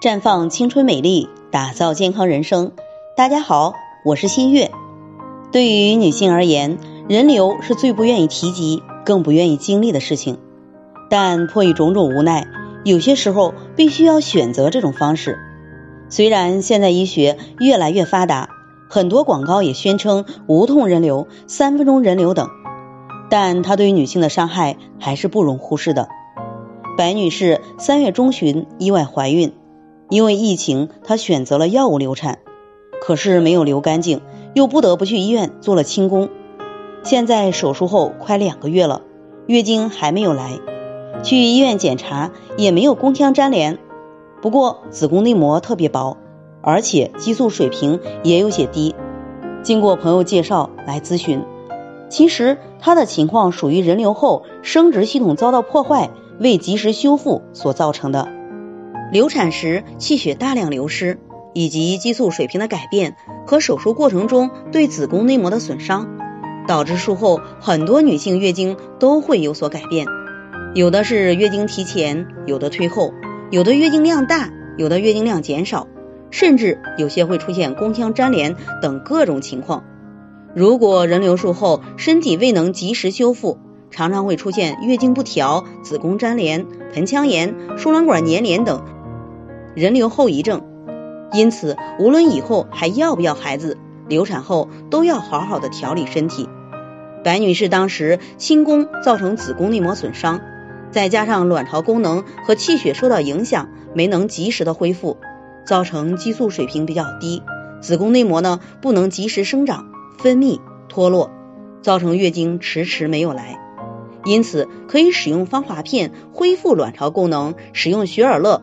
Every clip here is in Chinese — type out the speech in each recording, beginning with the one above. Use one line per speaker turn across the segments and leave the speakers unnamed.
绽放青春美丽，打造健康人生。大家好，我是新月。对于女性而言，人流是最不愿意提及、更不愿意经历的事情。但迫于种种无奈，有些时候必须要选择这种方式。虽然现在医学越来越发达，很多广告也宣称无痛人流、三分钟人流等，但它对于女性的伤害还是不容忽视的。白女士三月中旬意外怀孕。因为疫情，她选择了药物流产，可是没有流干净，又不得不去医院做了清宫。现在手术后快两个月了，月经还没有来，去医院检查也没有宫腔粘连，不过子宫内膜特别薄，而且激素水平也有些低。经过朋友介绍来咨询，其实她的情况属于人流后生殖系统遭到破坏，未及时修复所造成的。流产时气血大量流失，以及激素水平的改变和手术过程中对子宫内膜的损伤，导致术后很多女性月经都会有所改变，有的是月经提前，有的推后，有的月经量大，有的月经量减少，甚至有些会出现宫腔粘连等各种情况。如果人流术后身体未能及时修复，常常会出现月经不调、子宫粘连、盆腔炎、输卵管粘连等。人流后遗症，因此无论以后还要不要孩子，流产后都要好好的调理身体。白女士当时清宫造成子宫内膜损伤，再加上卵巢功能和气血受到影响，没能及时的恢复，造成激素水平比较低，子宫内膜呢不能及时生长、分泌、脱落，造成月经迟迟没有来。因此可以使用芳华片恢复卵巢功能，使用雪尔乐。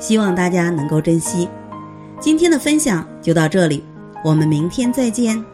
希望大家能够珍惜，今天的分享就到这里，我们明天再见。